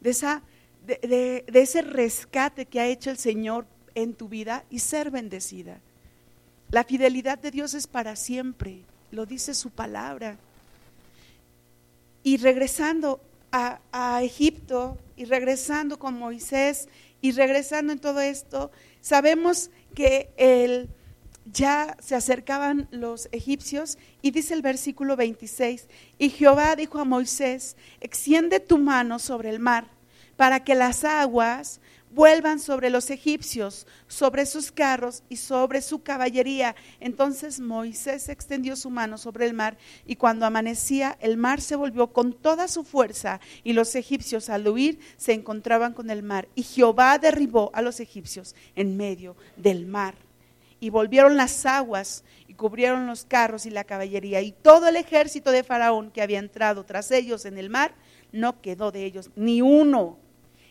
de, esa, de, de ese rescate que ha hecho el Señor en tu vida y ser bendecida. La fidelidad de Dios es para siempre, lo dice su palabra. Y regresando a, Egipto y regresando con Moisés y regresando en todo esto, sabemos que el, ya se acercaban los egipcios y dice el versículo 26, y Jehová dijo a Moisés, extiende tu mano sobre el mar para que las aguas vuelvan sobre los egipcios, sobre sus carros y sobre su caballería. Entonces Moisés extendió su mano sobre el mar y cuando amanecía el mar se volvió con toda su fuerza y los egipcios al huir se encontraban con el mar y Jehová derribó a los egipcios en medio del mar. Y volvieron las aguas y cubrieron los carros y la caballería y todo el ejército de Faraón que había entrado tras ellos en el mar, no quedó de ellos ni uno.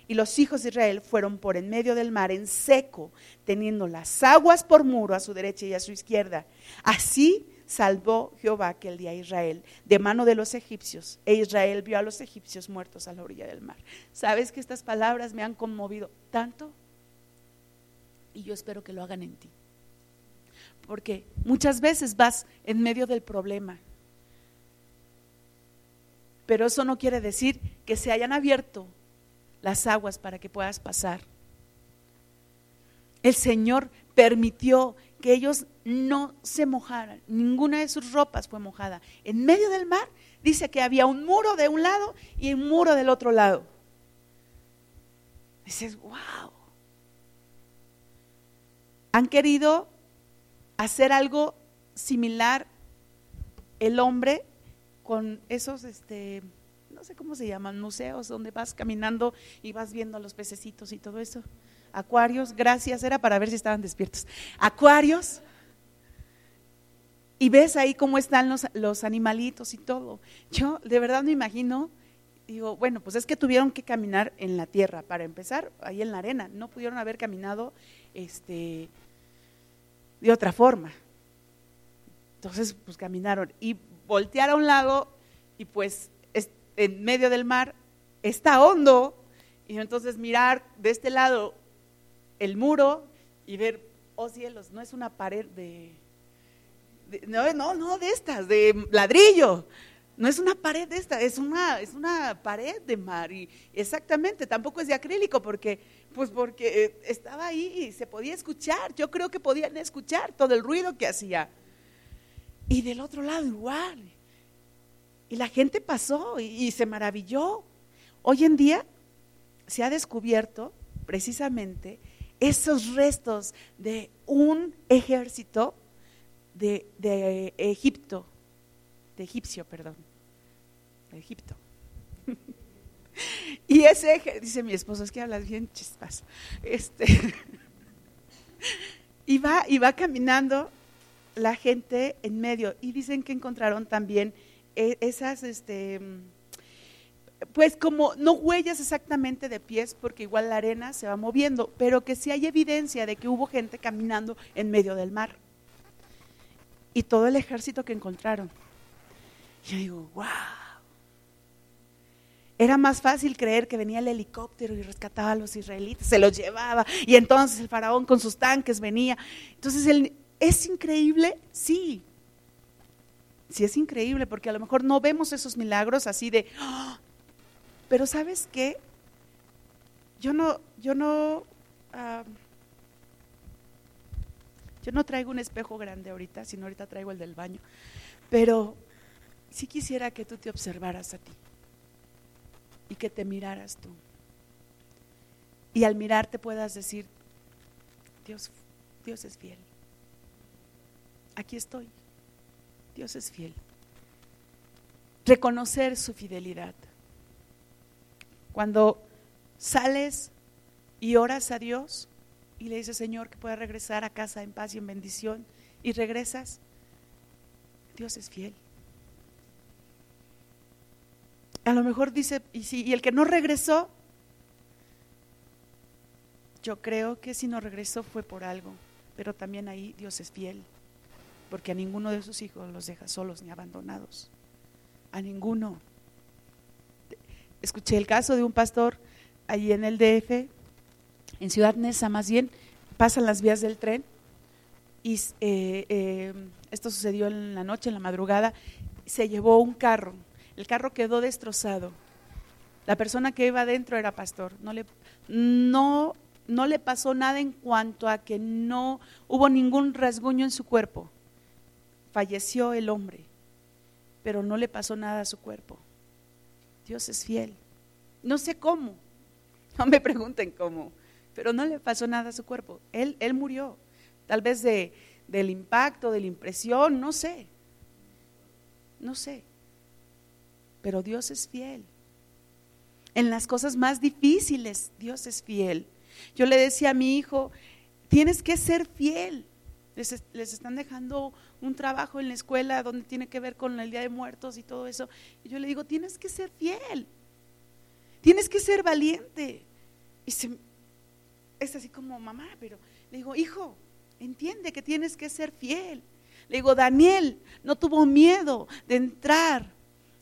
Y los hijos de Israel fueron por en medio del mar en seco, teniendo las aguas por muro a su derecha y a su izquierda. Así salvó Jehová aquel día a Israel de mano de los egipcios, e Israel vio a los egipcios muertos a la orilla del mar. ¿Sabes que estas palabras me han conmovido tanto? Y yo espero que lo hagan en ti. Porque muchas veces vas en medio del problema. Pero eso no quiere decir que se hayan abierto las aguas para que puedas pasar. El Señor permitió que ellos no se mojaran, ninguna de sus ropas fue mojada. En medio del mar dice que había un muro de un lado y un muro del otro lado. Dices, wow. Han querido hacer algo similar el hombre con esos, este, no sé cómo se llaman, museos donde vas caminando y vas viendo a los pececitos y todo eso. Acuarios, gracias, era para ver si estaban despiertos. Acuarios. Y ves ahí cómo están los, los animalitos y todo. Yo de verdad me imagino, digo, bueno, pues es que tuvieron que caminar en la tierra para empezar, ahí en la arena. No pudieron haber caminado este, de otra forma. Entonces, pues caminaron y voltear a un lado y pues en medio del mar está hondo y entonces mirar de este lado el muro y ver, oh cielos, no es una pared de, no, no, no, de estas, de ladrillo. No es una pared de esta, es una, es una pared de mar. Y exactamente, tampoco es de acrílico, porque, pues porque eh, estaba ahí y se podía escuchar. Yo creo que podían escuchar todo el ruido que hacía. Y del otro lado igual. Y la gente pasó y se maravilló. Hoy en día se ha descubierto precisamente esos restos de un ejército de, Egipto, de egipcio, perdón, de Egipto. y ese, dice mi esposo, es que hablas bien chispas. Este, y, va, y va caminando la gente en medio y dicen que encontraron también eh, esas, este, pues como no huellas exactamente de pies, porque igual la arena se va moviendo, pero que sí hay evidencia de que hubo gente caminando en medio del mar. Y todo el ejército que encontraron. Yo digo, wow. Era más fácil creer que venía el helicóptero y rescataba a los israelitas, se los llevaba, y entonces el faraón con sus tanques venía. Entonces, ¿es increíble? Sí. Sí, es increíble, porque a lo mejor no vemos esos milagros así de, ¡ah! Pero ¿sabes qué? Yo no, yo no, ah, yo no traigo un espejo grande ahorita, sino ahorita traigo el del baño. Pero sí quisiera que tú te observaras a ti y que te miraras tú. Y al mirarte puedas decir, Dios, Dios es fiel. Aquí estoy. Dios es fiel. Reconocer su fidelidad. Cuando sales y oras a Dios y le dices, Señor, que pueda regresar a casa en paz y en bendición, y regresas, Dios es fiel. A lo mejor dice, y, si, y el que no regresó, yo creo que si no regresó fue por algo, pero también ahí Dios es fiel, porque a ninguno de sus hijos los deja solos ni abandonados, a ninguno. Escuché el caso de un pastor allí en el DF, en Ciudad Neza más bien, pasan las vías del tren y eh, eh, esto sucedió en la noche, en la madrugada, se llevó un carro, el carro quedó destrozado. La persona que iba adentro era pastor, no le, no, no le pasó nada en cuanto a que no hubo ningún rasguño en su cuerpo. Falleció el hombre, pero no le pasó nada a su cuerpo. Dios es fiel. No sé cómo, no me pregunten cómo, pero no le pasó nada a su cuerpo. Él, él murió, tal vez de, del impacto, de la impresión, no sé, no sé. Pero Dios es fiel. En las cosas más difíciles, Dios es fiel. Yo le decía a mi hijo, tienes que ser fiel. Les, están dejando un trabajo en la escuela donde tiene que ver con el Día de Muertos y todo eso. Y yo le digo, tienes que ser fiel, tienes que ser valiente. Y se, es así como, mamá, pero le digo, hijo, entiende que tienes que ser fiel. Le digo, Daniel no tuvo miedo de entrar,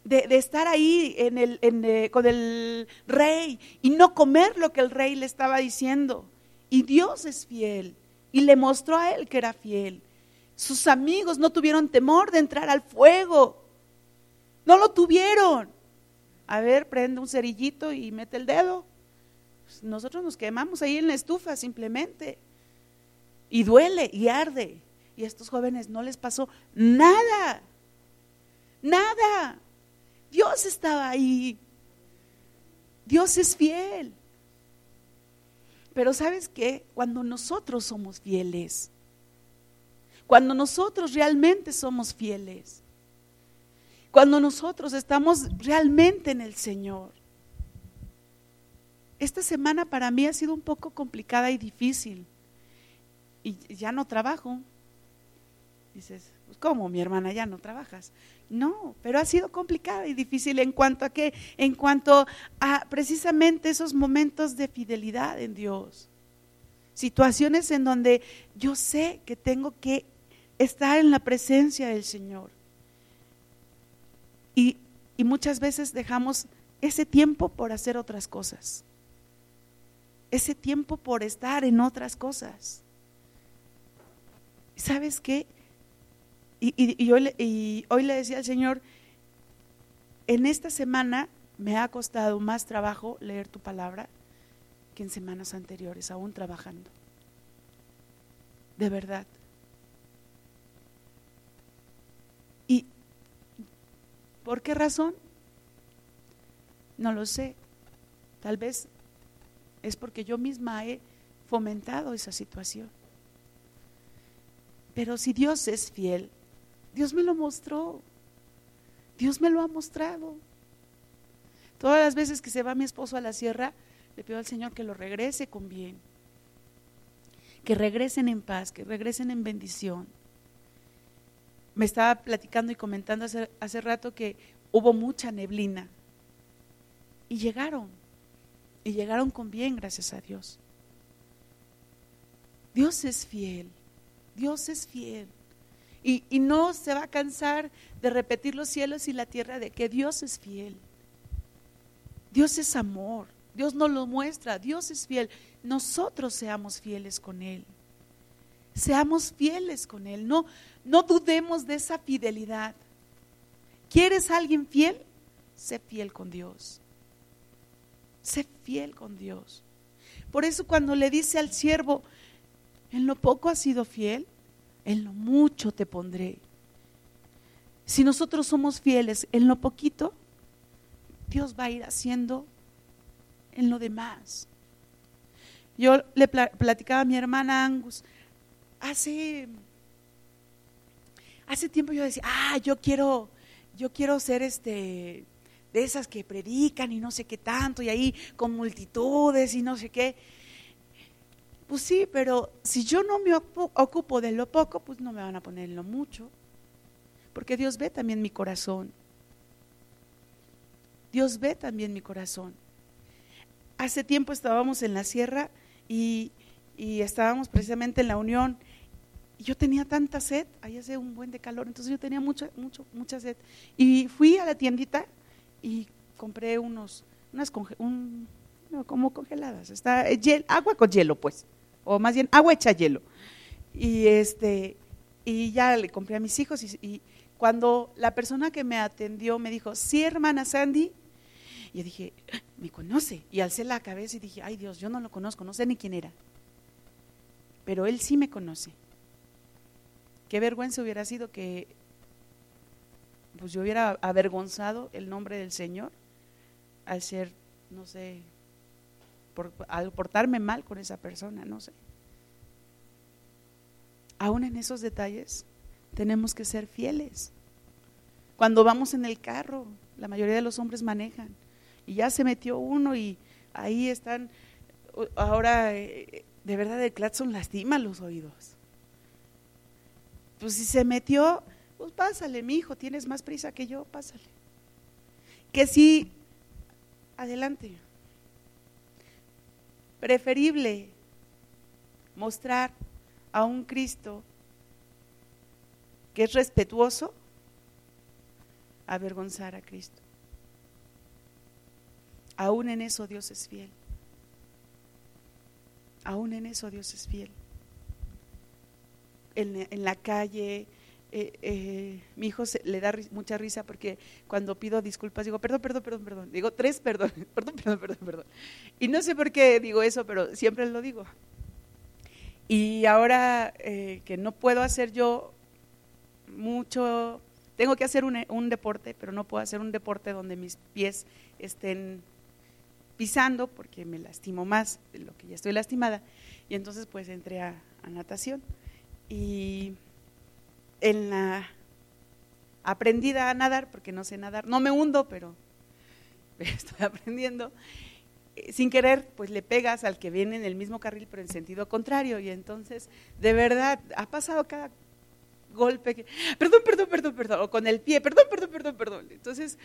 de, estar ahí eh, con el rey y no comer lo que el rey le estaba diciendo. Y Dios es fiel y le mostró a él que era fiel. Sus amigos no tuvieron temor de entrar al fuego. No lo tuvieron. A ver, prende un cerillito y mete el dedo. Pues nosotros nos quemamos ahí en la estufa simplemente. Y duele y arde. Y a estos jóvenes no les pasó nada. Nada. Dios estaba ahí. Dios es fiel. Pero sabes qué? Cuando nosotros somos fieles, cuando nosotros realmente somos fieles, cuando nosotros estamos realmente en el Señor. Esta semana para mí ha sido un poco complicada y difícil. Y ya no trabajo. Dices, pues ¿cómo mi hermana ya no trabajas? No, pero ha sido complicada y difícil en cuanto a qué, en cuanto a precisamente esos momentos de fidelidad en Dios. Situaciones en donde yo sé que tengo que estar en la presencia del Señor. Y, y muchas veces dejamos ese tiempo por hacer otras cosas. Ese tiempo por estar en otras cosas. ¿Sabes qué? Y, hoy, le decía al Señor, en esta semana me ha costado más trabajo leer tu palabra que en semanas anteriores, aún trabajando. De verdad. ¿Y por qué razón? No lo sé. Tal vez es porque yo misma he fomentado esa situación. Pero si Dios es fiel, Dios me lo mostró. Dios me lo ha mostrado. Todas las veces que se va mi esposo a la sierra, le pido al Señor que lo regrese con bien. Que regresen en paz, que regresen en bendición. Me estaba platicando y comentando hace, hace rato que hubo mucha neblina. Y llegaron. Y llegaron con bien, gracias a Dios. Dios es fiel. Dios es fiel. Y, no se va a cansar de repetir los cielos y la tierra de que Dios es fiel. Dios es amor. Dios nos lo muestra. Dios es fiel. Nosotros seamos fieles con Él. Seamos fieles con Él. No, no dudemos de esa fidelidad. ¿Quieres a alguien fiel? Sé fiel con Dios. Sé fiel con Dios. Por eso cuando le dice al siervo, en lo poco has sido fiel, en lo mucho te pondré. Si nosotros somos fieles en lo poquito, Dios va a ir haciendo en lo demás. Yo le platicaba a mi hermana Angus, hace, hace tiempo yo decía, ah, yo quiero, yo quiero ser este, de esas que predican y no sé qué tanto, y ahí con multitudes y no sé qué. Pues sí, pero si yo no me ocupo de lo poco, pues no me van a poner en lo mucho. Porque Dios ve también mi corazón. Dios ve también mi corazón. Hace tiempo estábamos en la sierra y, estábamos precisamente en la unión. Y yo tenía tanta sed, ahí hace un buen de calor, entonces yo tenía mucha, mucho, mucha sed. Y fui a la tiendita y compré unos, unas un, como congeladas, está agua con hielo, pues o más bien agua hecha hielo. Y, este, y ya le compré a mis hijos y, cuando la persona que me atendió me dijo, sí, hermana Sandy, yo dije, me conoce. Y alcé la cabeza y dije, ay Dios, yo no lo conozco, no sé ni quién era. Pero él sí me conoce. Qué vergüenza hubiera sido que pues yo hubiera avergonzado el nombre del Señor al ser, no sé, al portarme mal con esa persona, no sé. Aún en esos detalles tenemos que ser fieles. Cuando vamos en el carro, la mayoría de los hombres manejan y ya se metió uno y ahí están, ahora eh, de verdad el claxon lastima los oídos. pues si se metió, pues pásale, mi hijo, tienes más prisa que yo, pásale. Que sí, adelante. Preferible mostrar a un Cristo que es respetuoso, avergonzar a Cristo. Aún en eso Dios es fiel. Aún en eso Dios es fiel. En, la calle, eh, eh, mi hijo le da mucha risa porque cuando pido disculpas digo, perdón, perdón, perdón, perdón. Digo tres perdón, perdón, perdón, perdón, perdón. Y no sé por qué digo eso, pero siempre lo digo. Y ahora eh, que no puedo hacer yo mucho, tengo que hacer un, deporte, pero no puedo hacer un deporte donde mis pies estén pisando porque me lastimo más de lo que ya estoy lastimada. Y entonces pues entré a, natación. Y en la aprendida a nadar, porque no sé nadar, no me hundo, pero estoy aprendiendo sin querer, pues le pegas al que viene en el mismo carril, pero en sentido contrario. Y entonces, de verdad, ha pasado cada golpe perdón, perdón, perdón, perdón, o con el pie, perdón, perdón, perdón, perdón. Entonces,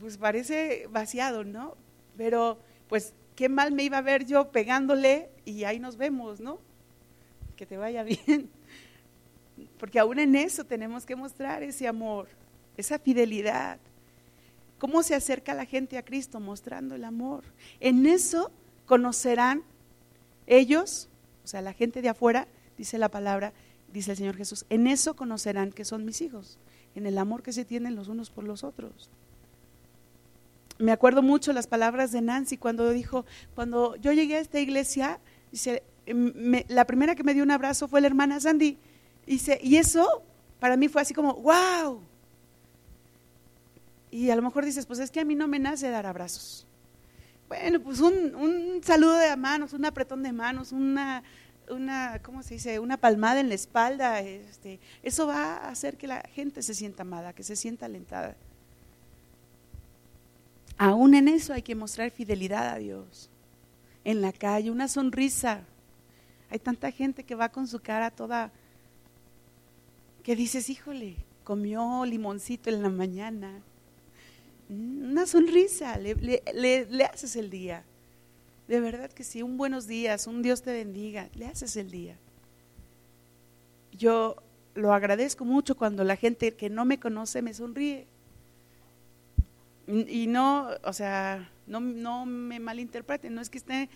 pues parece vaciado, ¿no? Pero, pues, qué mal me iba a ver yo pegándole y ahí nos vemos, ¿no? Que te vaya bien. Porque aún en eso tenemos que mostrar ese amor, esa fidelidad. ¿Cómo se acerca la gente a Cristo? Mostrando el amor. En eso conocerán ellos, o sea, la gente de afuera, dice la palabra, dice el Señor Jesús, en eso conocerán que son mis hijos, en el amor que se tienen los unos por los otros. Me acuerdo mucho las palabras de Nancy cuando dijo, cuando yo llegué a esta iglesia, dice, la primera que me dio un abrazo fue la hermana Sandy. Dice, y eso para mí fue así como, wow, y a lo mejor dices, pues es que a mí no me nace dar abrazos. Bueno, pues un, saludo de manos, un apretón de manos, una, una, ¿cómo se dice? Una palmada en la espalda. Este, eso va a hacer que la gente se sienta amada, que se sienta alentada. Aún en eso hay que mostrar fidelidad a Dios. En la calle, una sonrisa. Hay tanta gente que va con su cara toda, que dices, híjole, comió limoncito en la mañana, una sonrisa, le, haces el día. De verdad que sí, un buenos días, un Dios te bendiga, le haces el día. Yo lo agradezco mucho cuando la gente que no me conoce me sonríe. Y no, o sea, no, no me malinterpreten, no es que esté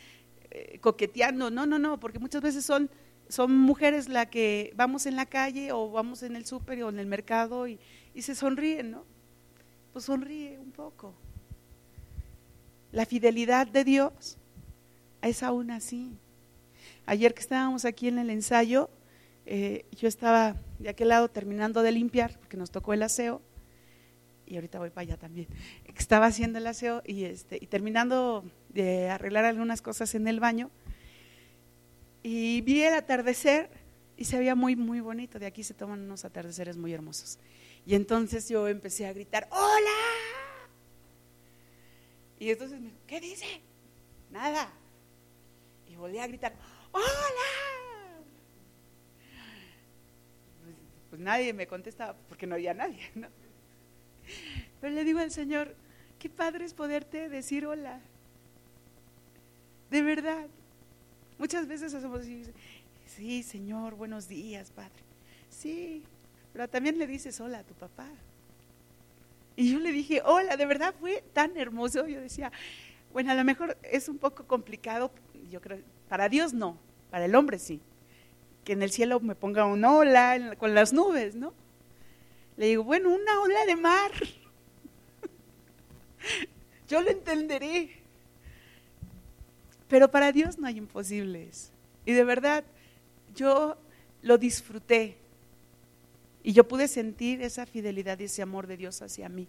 eh, coqueteando, no, no, no, porque muchas veces son, son mujeres la que vamos en la calle o vamos en el súper o en el mercado y, y se sonríen, ¿no? pues sonríe un poco. La fidelidad de Dios es aún así. Ayer que estábamos aquí en el ensayo, eh, yo estaba de aquel lado terminando de limpiar, porque nos tocó el aseo, y ahorita voy para allá también. Estaba haciendo el aseo y, este, y terminando de arreglar algunas cosas en el baño, y vi el atardecer y se veía muy, muy bonito. De aquí se toman unos atardeceres muy hermosos. Y entonces yo empecé a gritar, ¡Hola! Y entonces me dijo, ¿qué dice? Nada. Y volví a gritar, ¡Hola! Pues, pues, nadie me contestaba porque no había nadie, ¿no? Pero le digo al Señor, qué padre es poderte decir hola. De verdad. Muchas veces hacemos así, sí, Señor, buenos días, Padre. Sí, pero también le dices hola a tu papá. Y yo le dije, hola, de verdad fue tan hermoso. Yo decía, bueno, a lo mejor es un poco complicado, yo creo, para Dios no, para el hombre sí. Que en el cielo me ponga un hola con las nubes, ¿no? Le digo, bueno, una ola de mar. yo lo entenderé. Pero para Dios no hay imposibles. Y de verdad, yo lo disfruté. Y yo pude sentir esa fidelidad y ese amor de Dios hacia mí.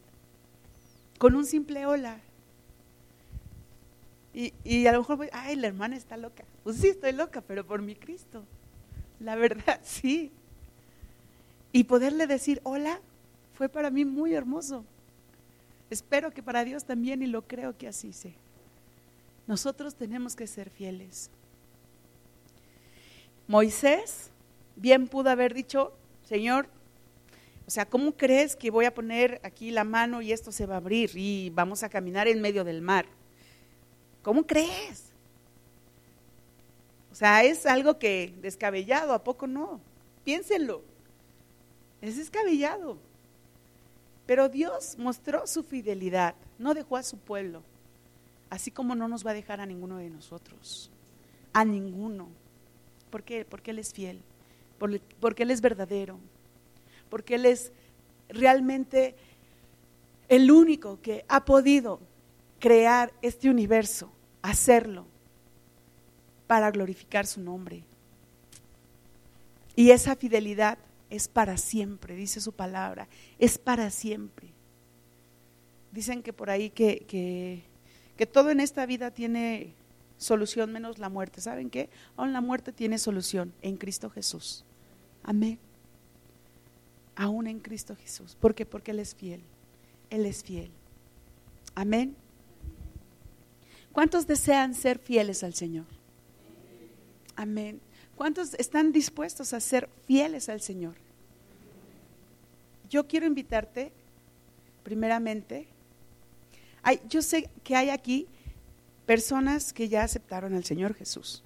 Con un simple hola. Y, a lo mejor voy, ay, la hermana está loca. Pues sí, estoy loca, pero por mi Cristo. La verdad, sí. Y poderle decir hola fue para mí muy hermoso. Espero que para Dios también y lo creo que así sea. Nosotros tenemos que ser fieles. Moisés bien pudo haber dicho, Señor, o sea, ¿cómo crees que voy a poner aquí la mano y esto se va a abrir y vamos a caminar en medio del mar? ¿Cómo crees? O sea, es algo que descabellado, ¿a poco no? Piénsenlo. Es descabellado. Pero Dios mostró su fidelidad, no dejó a su pueblo, así como no nos va a dejar a ninguno de nosotros, a ninguno. ¿Por qué? Porque Él es fiel, porque Él es verdadero, porque Él es realmente el único que ha podido crear este universo, hacerlo para glorificar su nombre. Y esa fidelidad es para siempre, dice su palabra, es para siempre. Dicen que por ahí que, que, todo en esta vida tiene solución menos la muerte. ¿Saben qué? Aún la muerte tiene solución en Cristo Jesús. Amén. Aún en Cristo Jesús. ¿Por qué? Porque Él es fiel. Él es fiel. Amén. ¿Cuántos desean ser fieles al Señor? Amén. ¿Cuántos están dispuestos a ser fieles al Señor? Yo quiero invitarte, primeramente, yo sé que hay aquí personas que ya aceptaron al Señor Jesús,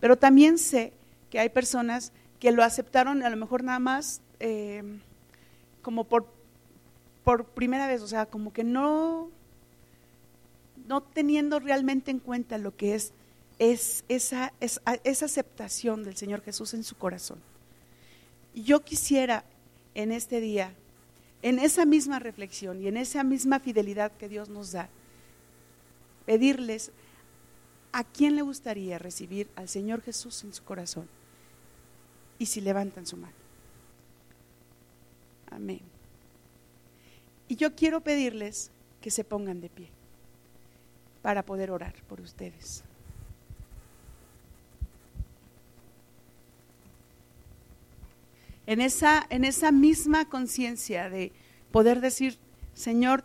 pero también sé que hay personas que lo aceptaron a lo mejor nada más eh, como por, por primera vez, o sea, como que no, no teniendo realmente en cuenta lo que es es esa, esa aceptación del Señor Jesús en su corazón. Yo quisiera en este día, en esa misma reflexión y en esa misma fidelidad que Dios nos da, pedirles a quién le gustaría recibir al Señor Jesús en su corazón. Y si levantan su mano. Amén. Y yo quiero pedirles que se pongan de pie para poder orar por ustedes. En esa, en esa misma conciencia de poder decir, Señor,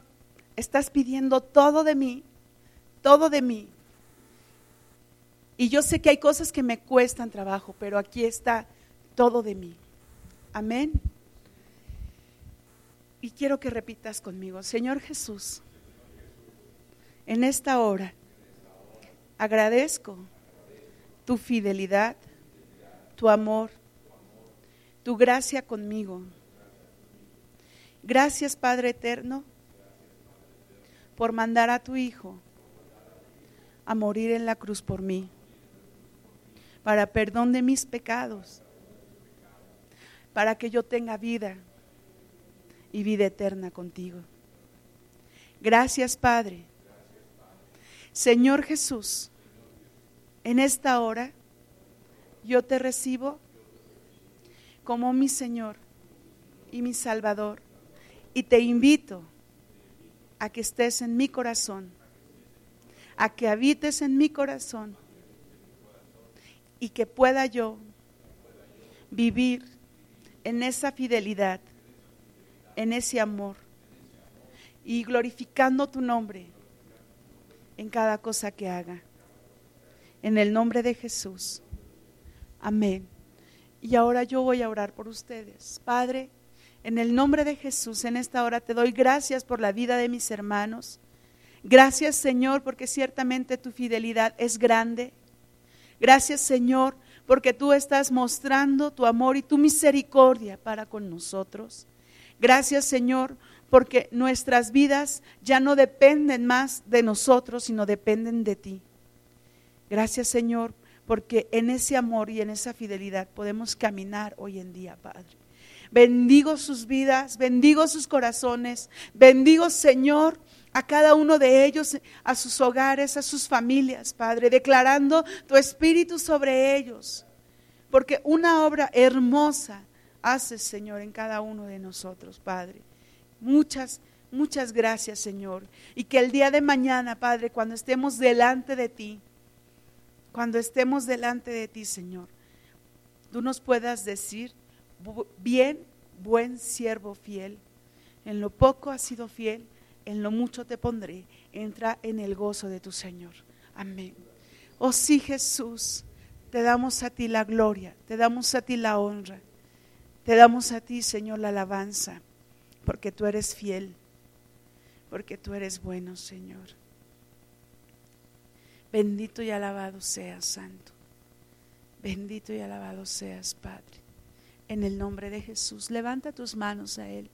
estás pidiendo todo de mí, todo de mí. Y yo sé que hay cosas que me cuestan trabajo, pero aquí está todo de mí. Amén. Y quiero que repitas conmigo, Señor Jesús, en esta hora agradezco tu fidelidad, tu amor, tu gracia conmigo. Gracias Padre Eterno por mandar a tu Hijo a morir en la cruz por mí, para perdón de mis pecados, para que yo tenga vida y vida eterna contigo. Gracias Padre. Señor Jesús, en esta hora yo te recibo como mi Señor y mi Salvador. Y te invito a que estés en mi corazón, a que habites en mi corazón y que pueda yo vivir en esa fidelidad, en ese amor y glorificando tu nombre en cada cosa que haga. En el nombre de Jesús. Amén. Y ahora yo voy a orar por ustedes. Padre, en el nombre de Jesús, en esta hora te doy gracias por la vida de mis hermanos. Gracias Señor, porque ciertamente tu fidelidad es grande. Gracias Señor, porque tú estás mostrando tu amor y tu misericordia para con nosotros. Gracias Señor, porque nuestras vidas ya no dependen más de nosotros, sino dependen de ti. Gracias Señor, porque en ese amor y en esa fidelidad podemos caminar hoy en día, Padre. Bendigo sus vidas, bendigo sus corazones, bendigo, Señor, a cada uno de ellos, a sus hogares, a sus familias, Padre, declarando tu espíritu sobre ellos, porque una obra hermosa haces, Señor, en cada uno de nosotros, Padre. Muchas, muchas gracias, Señor. Y que el día de mañana, Padre, cuando estemos delante de ti, cuando estemos delante de ti, Señor, tú nos puedas decir, bien, buen siervo fiel, en lo poco has sido fiel, en lo mucho te pondré, entra en el gozo de tu Señor. Amén. Oh sí, Jesús, te damos a ti la gloria, te damos a ti la honra, Te damos a ti, Señor, la alabanza, porque tú eres fiel, porque tú eres bueno, Señor. Bendito y alabado seas, Santo. Bendito y alabado seas, Padre. En el nombre de Jesús, levanta tus manos a Él.